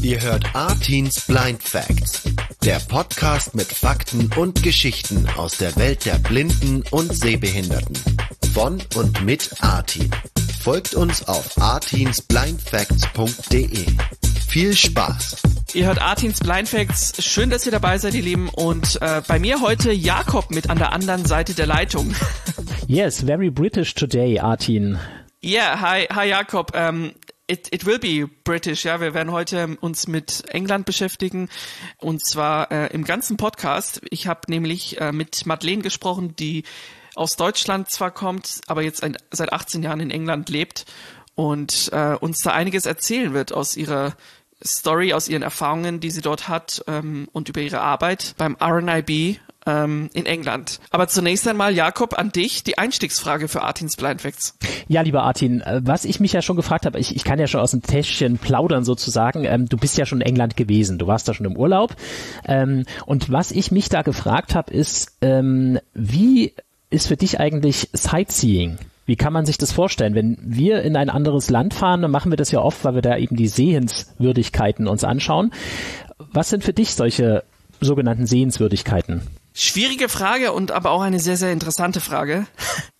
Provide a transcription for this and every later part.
Ihr hört Artins Blind Facts, der Podcast mit Fakten und Geschichten aus der Welt der Blinden und Sehbehinderten. Von und mit Artin. Folgt uns auf artinsblindfacts.de. Viel Spaß! Ihr hört Artins Blind Facts. Schön, dass ihr dabei seid, ihr Lieben. Und äh, bei mir heute Jakob mit an der anderen Seite der Leitung. Yes, very British today, Artin. Yeah, hi, hi Jakob. Um, it, it will be British, ja. Wir werden heute uns mit England beschäftigen und zwar äh, im ganzen Podcast. Ich habe nämlich äh, mit Madeleine gesprochen, die aus Deutschland zwar kommt, aber jetzt ein, seit 18 Jahren in England lebt und äh, uns da einiges erzählen wird aus ihrer Story, aus ihren Erfahrungen, die sie dort hat ähm, und über ihre Arbeit beim RNIB ähm, in England. Aber zunächst einmal, Jakob, an dich die Einstiegsfrage für Artins Blind Facts. Ja, lieber Artin, äh, was ich mich ja schon gefragt habe, ich, ich kann ja schon aus dem Täschchen plaudern sozusagen, ähm, du bist ja schon in England gewesen, du warst da schon im Urlaub. Ähm, und was ich mich da gefragt habe, ist, ähm, wie ist für dich eigentlich Sightseeing? Wie kann man sich das vorstellen? Wenn wir in ein anderes Land fahren, dann machen wir das ja oft, weil wir da eben die Sehenswürdigkeiten uns anschauen. Was sind für dich solche sogenannten Sehenswürdigkeiten? Schwierige Frage und aber auch eine sehr, sehr interessante Frage.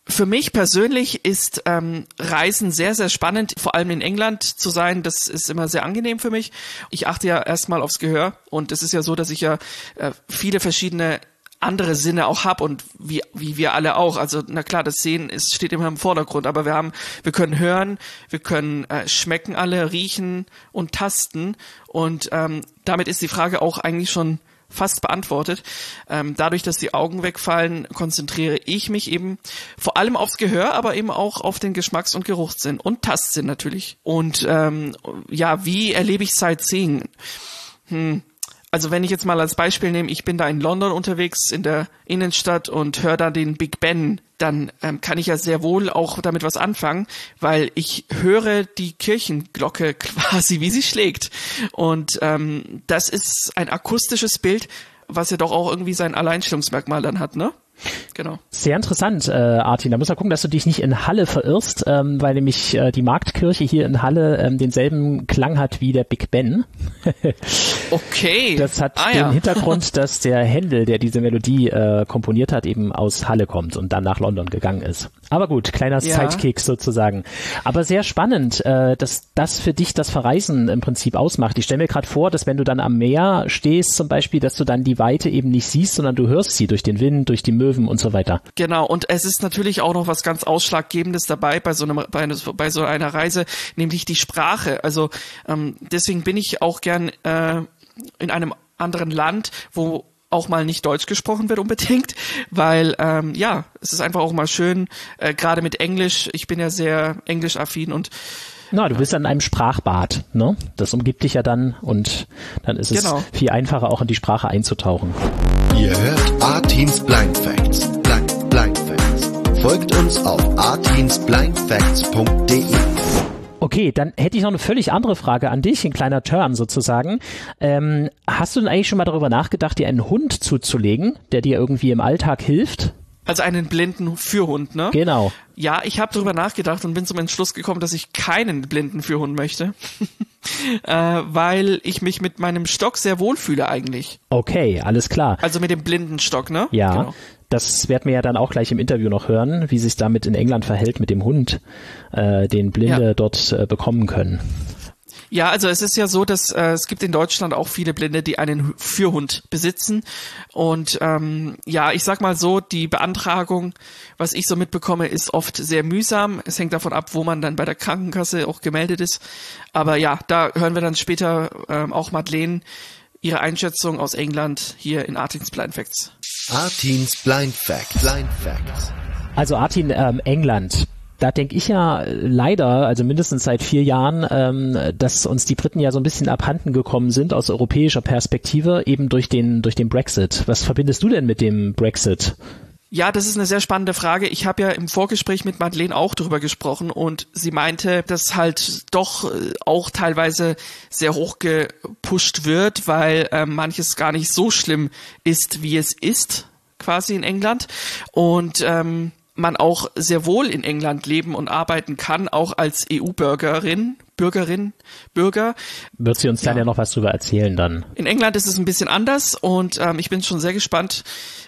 Für mich persönlich ist ähm, Reisen sehr, sehr spannend, vor allem in England zu sein. Das ist immer sehr angenehm für mich. Ich achte ja erstmal aufs Gehör und es ist ja so, dass ich ja äh, viele verschiedene andere Sinne auch hab und wie, wie wir alle auch. Also na klar, das Sehen ist, steht immer im Vordergrund, aber wir haben, wir können hören, wir können äh, schmecken alle, riechen und tasten und ähm, damit ist die Frage auch eigentlich schon fast beantwortet. Ähm, dadurch, dass die Augen wegfallen, konzentriere ich mich eben vor allem aufs Gehör, aber eben auch auf den Geschmacks- und Geruchssinn und Tastsinn natürlich. Und ähm, ja, wie erlebe ich Sightseeing? Hm. Also wenn ich jetzt mal als Beispiel nehme, ich bin da in London unterwegs in der Innenstadt und höre da den Big Ben, dann ähm, kann ich ja sehr wohl auch damit was anfangen, weil ich höre die Kirchenglocke quasi, wie sie schlägt. Und ähm, das ist ein akustisches Bild, was ja doch auch irgendwie sein Alleinstellungsmerkmal dann hat, ne? Genau. Sehr interessant, äh, Artin. Da muss man gucken, dass du dich nicht in Halle verirrst, ähm, weil nämlich äh, die Marktkirche hier in Halle ähm, denselben Klang hat wie der Big Ben. okay. Das hat ah, den ja. Hintergrund, dass der Händel, der diese Melodie äh, komponiert hat, eben aus Halle kommt und dann nach London gegangen ist. Aber gut, kleiner ja. Sidekick sozusagen. Aber sehr spannend, äh, dass das für dich das Verreisen im Prinzip ausmacht. Ich stelle mir gerade vor, dass wenn du dann am Meer stehst zum Beispiel, dass du dann die Weite eben nicht siehst, sondern du hörst sie durch den Wind, durch die Möwen und so weiter. Genau, und es ist natürlich auch noch was ganz Ausschlaggebendes dabei bei so, einem, bei, bei so einer Reise, nämlich die Sprache. Also ähm, deswegen bin ich auch gern äh, in einem anderen Land, wo auch mal nicht Deutsch gesprochen wird unbedingt, weil ähm, ja, es ist einfach auch mal schön, äh, gerade mit Englisch. Ich bin ja sehr englisch-affin und na, du bist an einem Sprachbad, ne? Das umgibt dich ja dann und dann ist es genau. viel einfacher, auch in die Sprache einzutauchen. Ihr hört Artins Blind Facts. Blind, Blind Facts. Folgt uns auf artinsblindfacts.de. Okay, dann hätte ich noch eine völlig andere Frage an dich, ein kleiner Turn sozusagen. Ähm, hast du denn eigentlich schon mal darüber nachgedacht, dir einen Hund zuzulegen, der dir irgendwie im Alltag hilft? Also einen blinden Führhund, ne? Genau. Ja, ich habe darüber nachgedacht und bin zum Entschluss gekommen, dass ich keinen blinden Führhund möchte, äh, weil ich mich mit meinem Stock sehr wohlfühle eigentlich. Okay, alles klar. Also mit dem blinden Stock, ne? Ja. Genau. Das werden wir ja dann auch gleich im Interview noch hören, wie sich damit in England verhält mit dem Hund, äh, den Blinde ja. dort äh, bekommen können. Ja, also es ist ja so, dass äh, es gibt in Deutschland auch viele Blinde, die einen Führhund besitzen. Und ähm, ja, ich sag mal so, die Beantragung, was ich so mitbekomme, ist oft sehr mühsam. Es hängt davon ab, wo man dann bei der Krankenkasse auch gemeldet ist. Aber ja, da hören wir dann später ähm, auch Madeleine ihre Einschätzung aus England hier in Artins Blind Facts. Artins Blind Facts. Blind Facts. Also Artin, ähm, England. Da denke ich ja leider, also mindestens seit vier Jahren, ähm, dass uns die Briten ja so ein bisschen abhanden gekommen sind aus europäischer Perspektive, eben durch den, durch den Brexit. Was verbindest du denn mit dem Brexit? Ja, das ist eine sehr spannende Frage. Ich habe ja im Vorgespräch mit Madeleine auch darüber gesprochen und sie meinte, dass halt doch äh, auch teilweise sehr hoch gepusht wird, weil äh, manches gar nicht so schlimm ist, wie es ist, quasi in England. Und ähm, man auch sehr wohl in England leben und arbeiten kann, auch als EU-Bürgerin, Bürgerin, Bürger. Wird sie uns dann ja. ja noch was drüber erzählen dann? In England ist es ein bisschen anders und ähm, ich bin schon sehr gespannt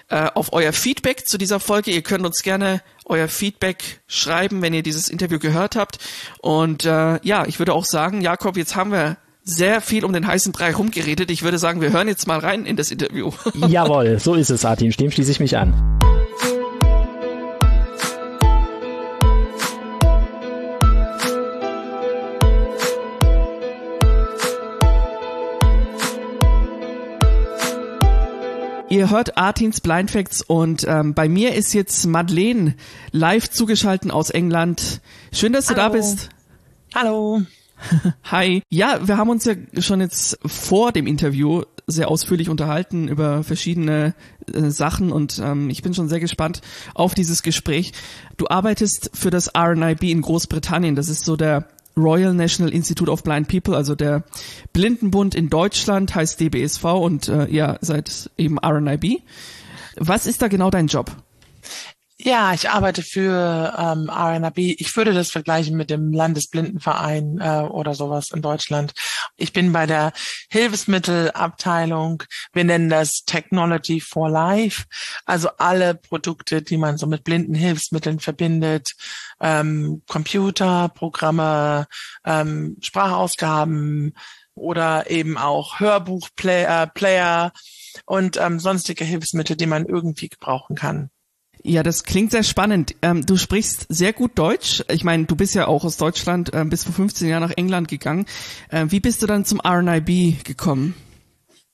äh, auf euer Feedback zu dieser Folge. Ihr könnt uns gerne euer Feedback schreiben, wenn ihr dieses Interview gehört habt. Und äh, ja, ich würde auch sagen, Jakob, jetzt haben wir sehr viel um den heißen Brei rumgeredet. Ich würde sagen, wir hören jetzt mal rein in das Interview. Jawohl, so ist es, Artin. Dem schließe ich mich an. Ihr hört Artins Blind Facts und ähm, bei mir ist jetzt Madeleine live zugeschaltet aus England. Schön, dass du Hallo. da bist. Hallo. Hi. Ja, wir haben uns ja schon jetzt vor dem Interview sehr ausführlich unterhalten über verschiedene äh, Sachen und ähm, ich bin schon sehr gespannt auf dieses Gespräch. Du arbeitest für das RNIB in Großbritannien. Das ist so der Royal National Institute of Blind People, also der Blindenbund in Deutschland heißt DBSV und äh, ihr seid eben RNIB. Was ist da genau dein Job? Ja, ich arbeite für ähm, RNAB. Ich würde das vergleichen mit dem Landesblindenverein äh, oder sowas in Deutschland. Ich bin bei der Hilfsmittelabteilung. Wir nennen das Technology for Life. Also alle Produkte, die man so mit blinden Hilfsmitteln verbindet. Ähm, Computer, Programme, ähm, Sprachausgaben oder eben auch Hörbuchplayer Player und ähm, sonstige Hilfsmittel, die man irgendwie gebrauchen kann. Ja, das klingt sehr spannend. Ähm, du sprichst sehr gut Deutsch. Ich meine, du bist ja auch aus Deutschland, äh, bis vor 15 Jahren nach England gegangen. Äh, wie bist du dann zum RNIB gekommen?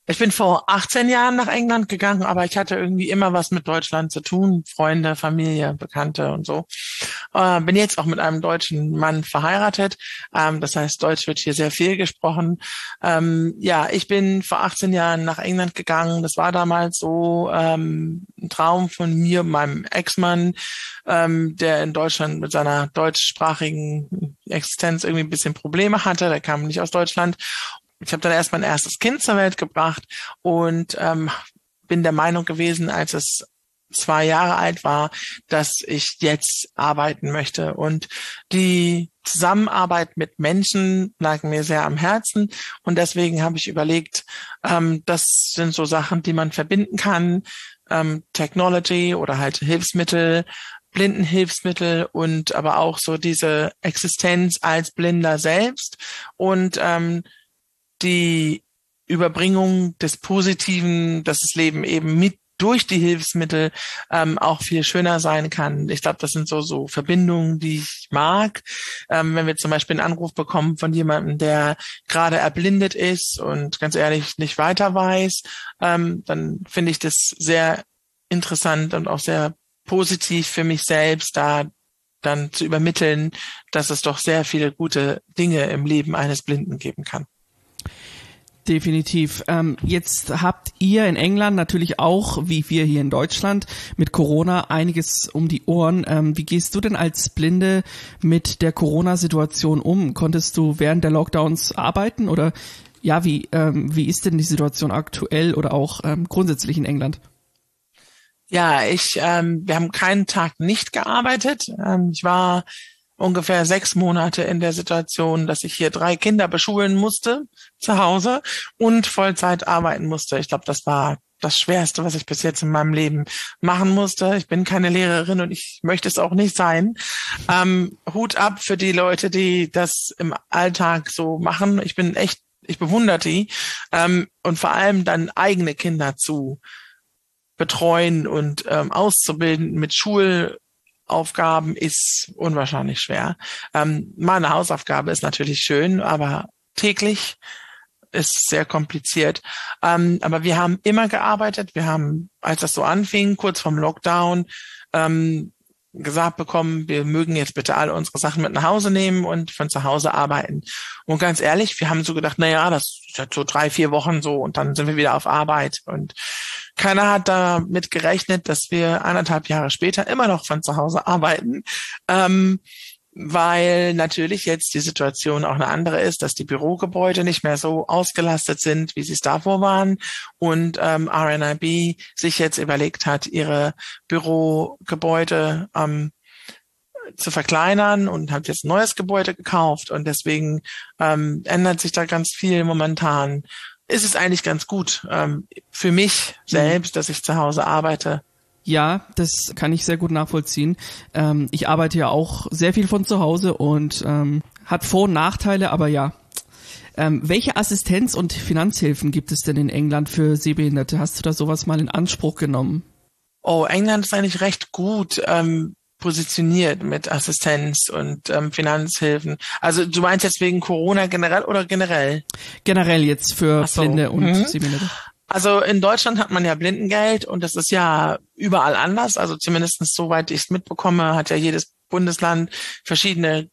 Ich bin vor 18 Jahren nach England gegangen, aber ich hatte irgendwie immer was mit Deutschland zu tun. Freunde, Familie, Bekannte und so. Äh, bin jetzt auch mit einem deutschen Mann verheiratet. Ähm, das heißt, Deutsch wird hier sehr viel gesprochen. Ähm, ja, ich bin vor 18 Jahren nach England gegangen. Das war damals so ähm, ein Traum von mir, meinem Ex-Mann, ähm, der in Deutschland mit seiner deutschsprachigen Existenz irgendwie ein bisschen Probleme hatte. Der kam nicht aus Deutschland ich habe dann erst mein erstes Kind zur Welt gebracht und ähm, bin der Meinung gewesen, als es zwei Jahre alt war, dass ich jetzt arbeiten möchte. Und die Zusammenarbeit mit Menschen lag mir sehr am Herzen. Und deswegen habe ich überlegt, ähm, das sind so Sachen, die man verbinden kann. Ähm, Technology oder halt Hilfsmittel, Blindenhilfsmittel und aber auch so diese Existenz als Blinder selbst. Und ähm, die Überbringung des Positiven, dass das Leben eben mit durch die Hilfsmittel ähm, auch viel schöner sein kann. Ich glaube, das sind so so Verbindungen, die ich mag. Ähm, wenn wir zum Beispiel einen Anruf bekommen von jemandem, der gerade erblindet ist und ganz ehrlich nicht weiter weiß, ähm, dann finde ich das sehr interessant und auch sehr positiv für mich selbst, da dann zu übermitteln, dass es doch sehr viele gute Dinge im Leben eines Blinden geben kann. Definitiv. Ähm, jetzt habt ihr in England natürlich auch, wie wir hier in Deutschland, mit Corona einiges um die Ohren. Ähm, wie gehst du denn als Blinde mit der Corona-Situation um? Konntest du während der Lockdowns arbeiten oder ja, wie, ähm, wie ist denn die Situation aktuell oder auch ähm, grundsätzlich in England? Ja, ich, ähm, wir haben keinen Tag nicht gearbeitet. Ähm, ich war ungefähr sechs Monate in der Situation, dass ich hier drei Kinder beschulen musste zu Hause und Vollzeit arbeiten musste. Ich glaube, das war das Schwerste, was ich bis jetzt in meinem Leben machen musste. Ich bin keine Lehrerin und ich möchte es auch nicht sein. Ähm, Hut ab für die Leute, die das im Alltag so machen. Ich bin echt, ich bewundere die. Ähm, und vor allem dann eigene Kinder zu betreuen und ähm, auszubilden mit Schul Aufgaben ist unwahrscheinlich schwer. Ähm, meine Hausaufgabe ist natürlich schön, aber täglich ist sehr kompliziert. Ähm, aber wir haben immer gearbeitet. Wir haben, als das so anfing, kurz vorm Lockdown, ähm, gesagt bekommen, wir mögen jetzt bitte alle unsere Sachen mit nach Hause nehmen und von zu Hause arbeiten. Und ganz ehrlich, wir haben so gedacht, na ja, das ist ja so drei, vier Wochen so und dann sind wir wieder auf Arbeit. Und keiner hat damit gerechnet, dass wir anderthalb Jahre später immer noch von zu Hause arbeiten. Ähm, weil natürlich jetzt die Situation auch eine andere ist, dass die Bürogebäude nicht mehr so ausgelastet sind, wie sie es davor waren und ähm, RNIB sich jetzt überlegt hat, ihre Bürogebäude ähm, zu verkleinern und habe jetzt ein neues Gebäude gekauft und deswegen ähm, ändert sich da ganz viel momentan. Ist es eigentlich ganz gut ähm, für mich mhm. selbst, dass ich zu Hause arbeite. Ja, das kann ich sehr gut nachvollziehen. Ähm, ich arbeite ja auch sehr viel von zu Hause und ähm, hat Vor- und Nachteile, aber ja. Ähm, welche Assistenz- und Finanzhilfen gibt es denn in England für Sehbehinderte? Hast du da sowas mal in Anspruch genommen? Oh, England ist eigentlich recht gut. Ähm, positioniert mit Assistenz und ähm, Finanzhilfen. Also du meinst jetzt wegen Corona generell oder generell? Generell jetzt für so. Blinde und mhm. Sehbehinderte. Also in Deutschland hat man ja Blindengeld und das ist ja überall anders. Also zumindestens soweit ich es mitbekomme, hat ja jedes Bundesland verschiedene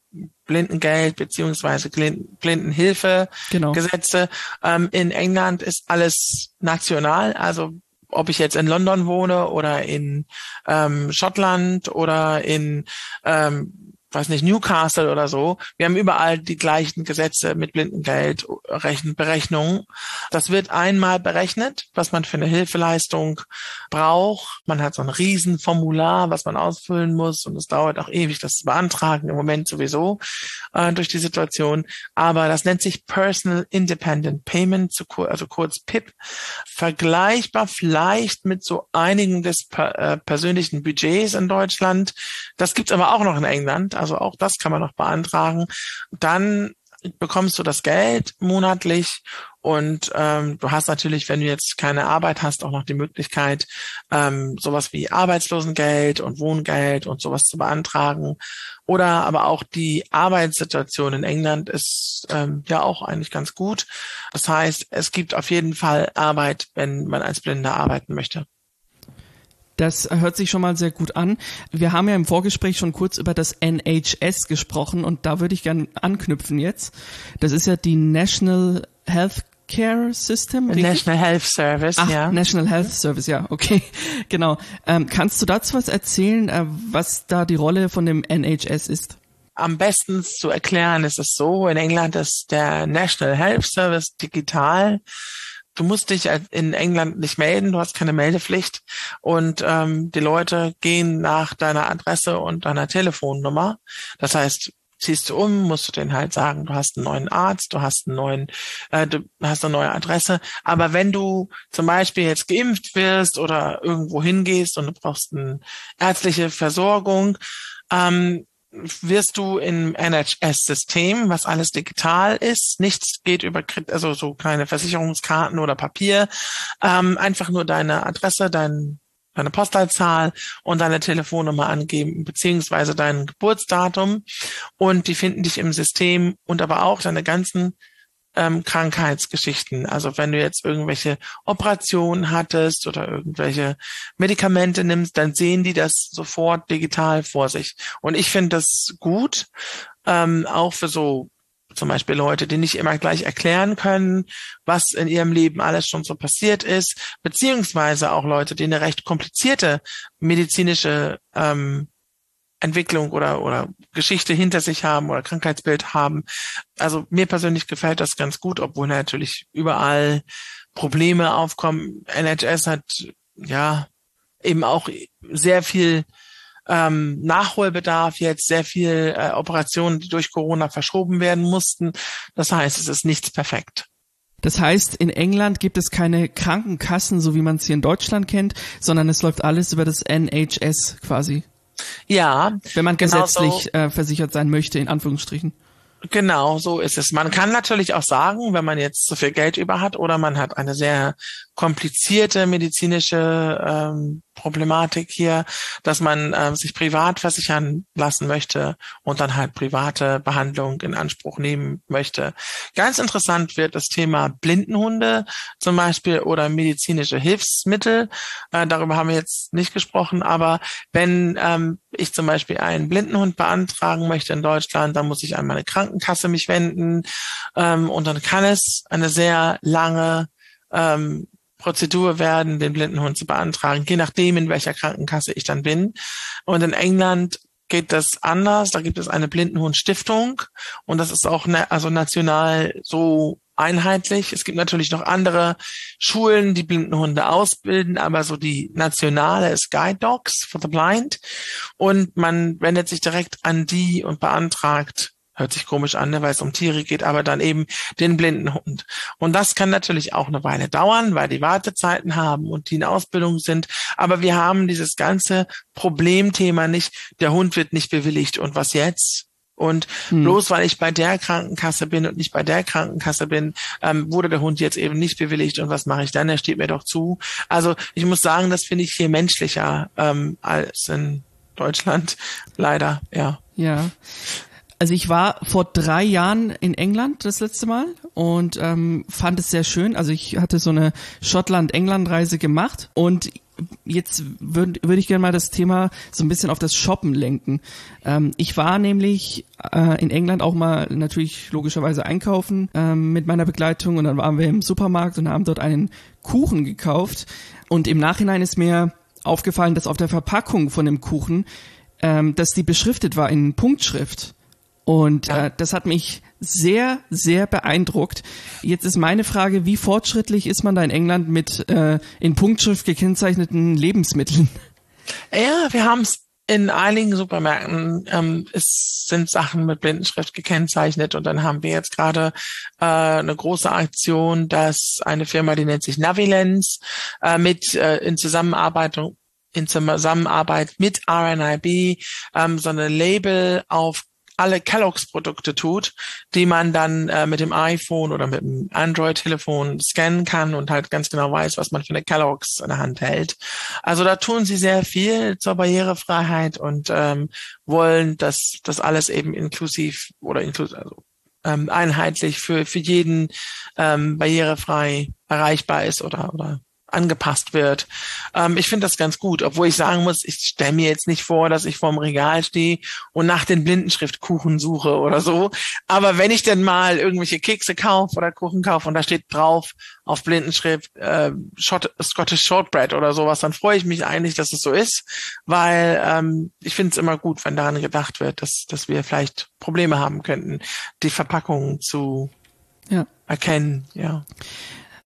Blindengeld beziehungsweise Blindenhilfe genau. Gesetze. Ähm, in England ist alles national, also ob ich jetzt in London wohne oder in ähm, Schottland oder in ähm, weiß nicht, Newcastle oder so. Wir haben überall die gleichen Gesetze mit Blindengeld, Berechnungen. Das wird einmal berechnet, was man für eine Hilfeleistung braucht. Man hat so ein Riesenformular, was man ausfüllen muss und es dauert auch ewig, das zu beantragen, im Moment sowieso äh, durch die Situation. Aber das nennt sich Personal Independent Payment, also kurz PIP. Vergleichbar vielleicht mit so einigen des äh, persönlichen Budgets in Deutschland. Das gibt's aber auch noch in England also auch das kann man noch beantragen. Dann bekommst du das Geld monatlich und ähm, du hast natürlich, wenn du jetzt keine Arbeit hast, auch noch die Möglichkeit, ähm, sowas wie Arbeitslosengeld und Wohngeld und sowas zu beantragen. Oder aber auch die Arbeitssituation in England ist ähm, ja auch eigentlich ganz gut. Das heißt, es gibt auf jeden Fall Arbeit, wenn man als Blinder arbeiten möchte. Das hört sich schon mal sehr gut an. Wir haben ja im Vorgespräch schon kurz über das NHS gesprochen und da würde ich gerne anknüpfen jetzt. Das ist ja die National Health Care System. Richtig? National Health Service, Ach, ja. National Health Service, ja, okay, genau. Ähm, kannst du dazu was erzählen, äh, was da die Rolle von dem NHS ist? Am besten zu erklären ist es so, in England ist der National Health Service digital du musst dich in England nicht melden, du hast keine Meldepflicht und ähm, die Leute gehen nach deiner Adresse und deiner Telefonnummer. Das heißt, ziehst du um, musst du denen halt sagen, du hast einen neuen Arzt, du hast einen neuen, äh, du hast eine neue Adresse. Aber wenn du zum Beispiel jetzt geimpft wirst oder irgendwo hingehst und du brauchst eine ärztliche Versorgung, ähm, wirst du im NHS-System, was alles digital ist, nichts geht über, also so kleine Versicherungskarten oder Papier, ähm, einfach nur deine Adresse, dein, deine Postleitzahl und deine Telefonnummer angeben, beziehungsweise dein Geburtsdatum. Und die finden dich im System und aber auch deine ganzen ähm, Krankheitsgeschichten. Also wenn du jetzt irgendwelche Operationen hattest oder irgendwelche Medikamente nimmst, dann sehen die das sofort digital vor sich. Und ich finde das gut, ähm, auch für so zum Beispiel Leute, die nicht immer gleich erklären können, was in ihrem Leben alles schon so passiert ist, beziehungsweise auch Leute, die eine recht komplizierte medizinische ähm, Entwicklung oder, oder Geschichte hinter sich haben oder Krankheitsbild haben. Also mir persönlich gefällt das ganz gut, obwohl natürlich überall Probleme aufkommen. NHS hat ja eben auch sehr viel ähm, Nachholbedarf jetzt, sehr viel äh, Operationen, die durch Corona verschoben werden mussten. Das heißt, es ist nichts perfekt. Das heißt, in England gibt es keine Krankenkassen, so wie man es hier in Deutschland kennt, sondern es läuft alles über das NHS quasi. Ja. Wenn man gesetzlich so. äh, versichert sein möchte, in Anführungsstrichen. Genau, so ist es. Man kann natürlich auch sagen, wenn man jetzt so viel Geld über hat oder man hat eine sehr komplizierte medizinische ähm, Problematik hier, dass man äh, sich privat versichern lassen möchte und dann halt private Behandlung in Anspruch nehmen möchte. Ganz interessant wird das Thema Blindenhunde zum Beispiel oder medizinische Hilfsmittel. Äh, darüber haben wir jetzt nicht gesprochen, aber wenn ähm, ich zum Beispiel einen Blindenhund beantragen möchte in Deutschland, dann muss ich an meine Krankenkasse mich wenden ähm, und dann kann es eine sehr lange ähm, Prozedur werden, den Blindenhund zu beantragen, je nachdem, in welcher Krankenkasse ich dann bin. Und in England geht das anders. Da gibt es eine Blindenhundstiftung und das ist auch ne, also national so einheitlich. Es gibt natürlich noch andere Schulen, die Blindenhunde ausbilden, aber so die nationale ist Guide Dogs for the Blind. Und man wendet sich direkt an die und beantragt hört sich komisch an, ne, weil es um Tiere geht, aber dann eben den blinden Hund. Und das kann natürlich auch eine Weile dauern, weil die Wartezeiten haben und die in Ausbildung sind. Aber wir haben dieses ganze Problemthema nicht, der Hund wird nicht bewilligt und was jetzt? Und hm. bloß weil ich bei der Krankenkasse bin und nicht bei der Krankenkasse bin, ähm, wurde der Hund jetzt eben nicht bewilligt. Und was mache ich dann? Er steht mir doch zu. Also ich muss sagen, das finde ich viel menschlicher ähm, als in Deutschland. Leider, ja. Ja. Also ich war vor drei Jahren in England das letzte Mal und ähm, fand es sehr schön. Also ich hatte so eine Schottland-England-Reise gemacht und jetzt würde würd ich gerne mal das Thema so ein bisschen auf das Shoppen lenken. Ähm, ich war nämlich äh, in England auch mal natürlich logischerweise einkaufen ähm, mit meiner Begleitung und dann waren wir im Supermarkt und haben dort einen Kuchen gekauft und im Nachhinein ist mir aufgefallen, dass auf der Verpackung von dem Kuchen, ähm, dass die beschriftet war in Punktschrift. Und ja. äh, das hat mich sehr, sehr beeindruckt. Jetzt ist meine Frage, wie fortschrittlich ist man da in England mit äh, in Punktschrift gekennzeichneten Lebensmitteln? Ja, wir haben es in einigen Supermärkten ähm, es sind Sachen mit Blindenschrift gekennzeichnet und dann haben wir jetzt gerade äh, eine große Aktion, dass eine Firma, die nennt sich Navilens, äh, mit äh, in Zusammenarbeit in Zusammenarbeit mit RNIB ähm, so eine Label auf alle Kellogg's-Produkte tut, die man dann äh, mit dem iPhone oder mit dem Android-Telefon scannen kann und halt ganz genau weiß, was man für eine Kellogg's in der Hand hält. Also da tun sie sehr viel zur Barrierefreiheit und ähm, wollen, dass das alles eben inklusiv oder inklusiv, also ähm, einheitlich für, für jeden ähm, barrierefrei erreichbar ist oder, oder angepasst wird. Ähm, ich finde das ganz gut, obwohl ich sagen muss, ich stelle mir jetzt nicht vor, dass ich vorm Regal stehe und nach den Blindenschriftkuchen suche oder so. Aber wenn ich denn mal irgendwelche Kekse kaufe oder Kuchen kaufe und da steht drauf auf Blindenschrift äh, Short, Scottish Shortbread oder sowas, dann freue ich mich eigentlich, dass es so ist, weil ähm, ich finde es immer gut, wenn daran gedacht wird, dass, dass wir vielleicht Probleme haben könnten, die Verpackungen zu ja. erkennen. Ja.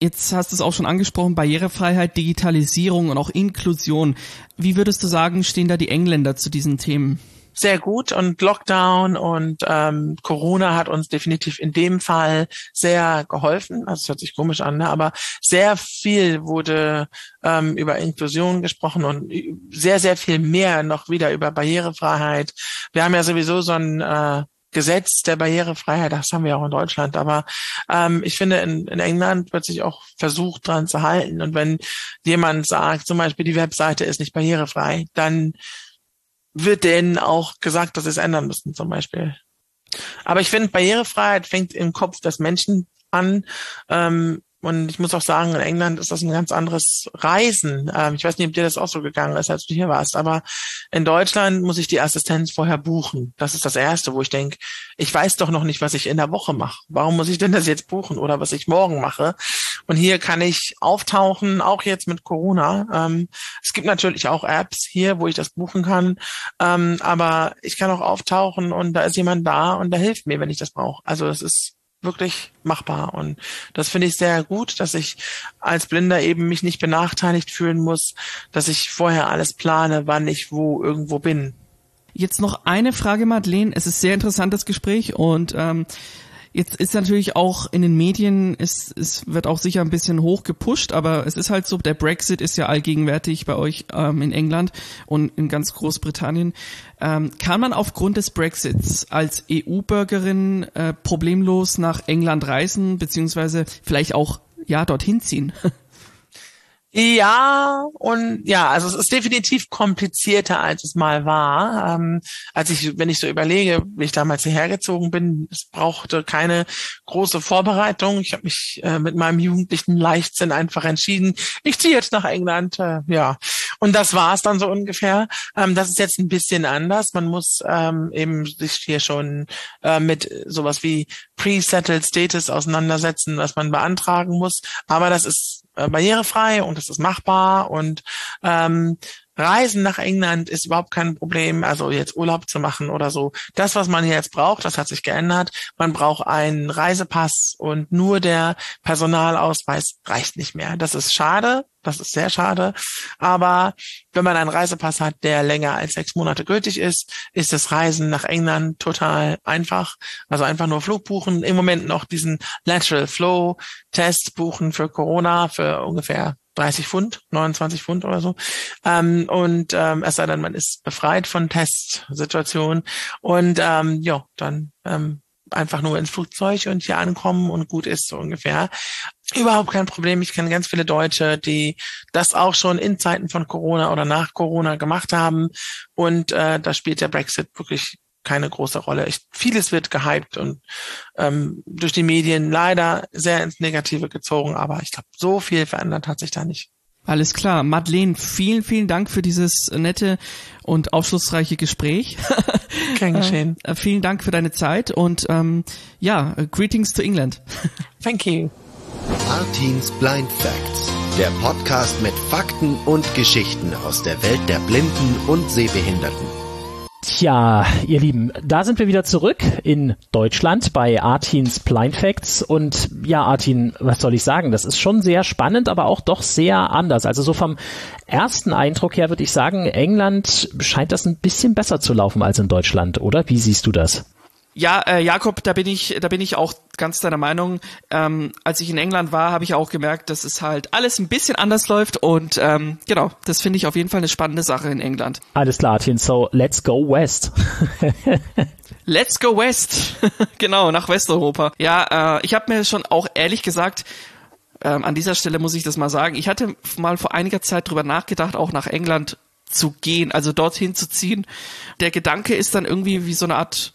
Jetzt hast du es auch schon angesprochen, Barrierefreiheit, Digitalisierung und auch Inklusion. Wie würdest du sagen, stehen da die Engländer zu diesen Themen? Sehr gut und Lockdown und ähm, Corona hat uns definitiv in dem Fall sehr geholfen. Also es hört sich komisch an, ne? aber sehr viel wurde ähm, über Inklusion gesprochen und sehr, sehr viel mehr noch wieder über Barrierefreiheit. Wir haben ja sowieso so ein äh, Gesetz der Barrierefreiheit, das haben wir auch in Deutschland, aber ähm, ich finde, in, in England wird sich auch versucht, dran zu halten. Und wenn jemand sagt, zum Beispiel, die Webseite ist nicht barrierefrei, dann wird denen auch gesagt, dass sie es ändern müssen, zum Beispiel. Aber ich finde, Barrierefreiheit fängt im Kopf des Menschen an. Ähm, und ich muss auch sagen, in England ist das ein ganz anderes Reisen. Ähm, ich weiß nicht, ob dir das auch so gegangen ist, als du hier warst, aber in Deutschland muss ich die Assistenz vorher buchen. Das ist das Erste, wo ich denke, ich weiß doch noch nicht, was ich in der Woche mache. Warum muss ich denn das jetzt buchen oder was ich morgen mache? Und hier kann ich auftauchen, auch jetzt mit Corona. Ähm, es gibt natürlich auch Apps hier, wo ich das buchen kann, ähm, aber ich kann auch auftauchen und da ist jemand da und der hilft mir, wenn ich das brauche. Also es ist wirklich machbar. Und das finde ich sehr gut, dass ich als Blinder eben mich nicht benachteiligt fühlen muss, dass ich vorher alles plane, wann ich wo irgendwo bin. Jetzt noch eine Frage, Madeleine. Es ist sehr interessantes Gespräch und ähm, Jetzt ist natürlich auch in den Medien, es, es wird auch sicher ein bisschen hoch gepusht, aber es ist halt so, der Brexit ist ja allgegenwärtig bei euch ähm, in England und in ganz Großbritannien. Ähm, kann man aufgrund des Brexits als EU-Bürgerin äh, problemlos nach England reisen, beziehungsweise vielleicht auch ja dorthin ziehen? Ja, und ja, also es ist definitiv komplizierter, als es mal war. Ähm, als ich, wenn ich so überlege, wie ich damals hierher gezogen bin, es brauchte keine große Vorbereitung. Ich habe mich äh, mit meinem jugendlichen Leichtsinn einfach entschieden, ich ziehe jetzt nach England. Äh, ja, und das war es dann so ungefähr. Ähm, das ist jetzt ein bisschen anders. Man muss ähm, eben sich hier schon äh, mit sowas wie Pre-Settled Status auseinandersetzen, was man beantragen muss. Aber das ist barrierefrei und es ist machbar und ähm, Reisen nach England ist überhaupt kein Problem, also jetzt Urlaub zu machen oder so. Das, was man jetzt braucht, das hat sich geändert. Man braucht einen Reisepass und nur der Personalausweis reicht nicht mehr. Das ist schade, das ist sehr schade. Aber wenn man einen Reisepass hat, der länger als sechs Monate gültig ist, ist das Reisen nach England total einfach. Also einfach nur Flug buchen. Im Moment noch diesen Lateral Flow Test buchen für Corona für ungefähr 30 Pfund, 29 Pfund oder so. Ähm, und ähm, es sei denn, man ist befreit von Testsituationen. Und ähm, ja, dann ähm, einfach nur ins Flugzeug und hier ankommen und gut ist so ungefähr. Überhaupt kein Problem. Ich kenne ganz viele Deutsche, die das auch schon in Zeiten von Corona oder nach Corona gemacht haben. Und äh, da spielt der Brexit wirklich keine große Rolle. Ich, vieles wird gehypt und ähm, durch die Medien leider sehr ins Negative gezogen, aber ich glaube, so viel verändert hat sich da nicht. Alles klar. Madeleine, vielen, vielen Dank für dieses nette und aufschlussreiche Gespräch. Kein Geschehen. Äh, vielen Dank für deine Zeit und ähm, ja, greetings to England. Thank you. Martins Blind Facts, der Podcast mit Fakten und Geschichten aus der Welt der Blinden und Sehbehinderten. Tja, ihr Lieben, da sind wir wieder zurück in Deutschland bei Artins Blind Facts. Und ja, Artin, was soll ich sagen? Das ist schon sehr spannend, aber auch doch sehr anders. Also so vom ersten Eindruck her würde ich sagen, England scheint das ein bisschen besser zu laufen als in Deutschland, oder? Wie siehst du das? Ja, äh, Jakob, da bin ich, da bin ich auch ganz deiner Meinung. Ähm, als ich in England war, habe ich auch gemerkt, dass es halt alles ein bisschen anders läuft und ähm, genau, das finde ich auf jeden Fall eine spannende Sache in England. Alles klar, Tin, so let's go west. let's go west, genau nach Westeuropa. Ja, äh, ich habe mir schon auch ehrlich gesagt ähm, an dieser Stelle muss ich das mal sagen. Ich hatte mal vor einiger Zeit drüber nachgedacht, auch nach England zu gehen, also dorthin zu ziehen. Der Gedanke ist dann irgendwie wie so eine Art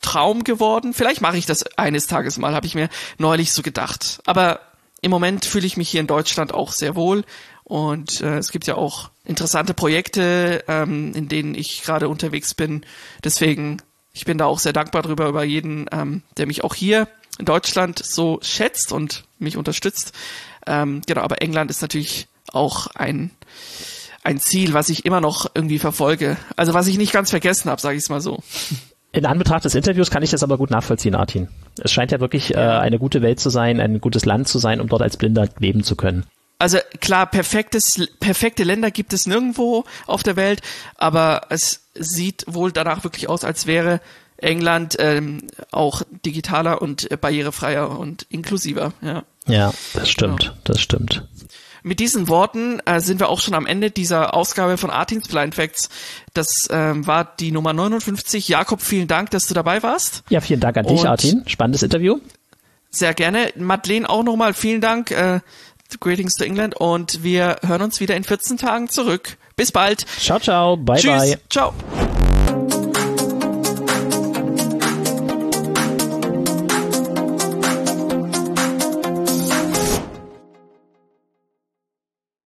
Traum geworden. Vielleicht mache ich das eines Tages mal, habe ich mir neulich so gedacht. Aber im Moment fühle ich mich hier in Deutschland auch sehr wohl. Und äh, es gibt ja auch interessante Projekte, ähm, in denen ich gerade unterwegs bin. Deswegen, ich bin da auch sehr dankbar drüber, über jeden, ähm, der mich auch hier in Deutschland so schätzt und mich unterstützt. Ähm, genau, aber England ist natürlich auch ein, ein Ziel, was ich immer noch irgendwie verfolge. Also was ich nicht ganz vergessen habe, sage ich es mal so. In Anbetracht des Interviews kann ich das aber gut nachvollziehen, Artin. Es scheint ja wirklich äh, eine gute Welt zu sein, ein gutes Land zu sein, um dort als Blinder leben zu können. Also klar, perfektes, perfekte Länder gibt es nirgendwo auf der Welt, aber es sieht wohl danach wirklich aus, als wäre England ähm, auch digitaler und barrierefreier und inklusiver. Ja, ja das stimmt, genau. das stimmt. Mit diesen Worten äh, sind wir auch schon am Ende dieser Ausgabe von Artins Blind Facts. Das ähm, war die Nummer 59. Jakob, vielen Dank, dass du dabei warst. Ja, vielen Dank an dich, Und Artin. Spannendes Interview. Sehr gerne. Madeleine auch nochmal vielen Dank. Äh, Greetings to England und wir hören uns wieder in 14 Tagen zurück. Bis bald. Ciao, ciao. Bye, Tschüss. bye. Ciao.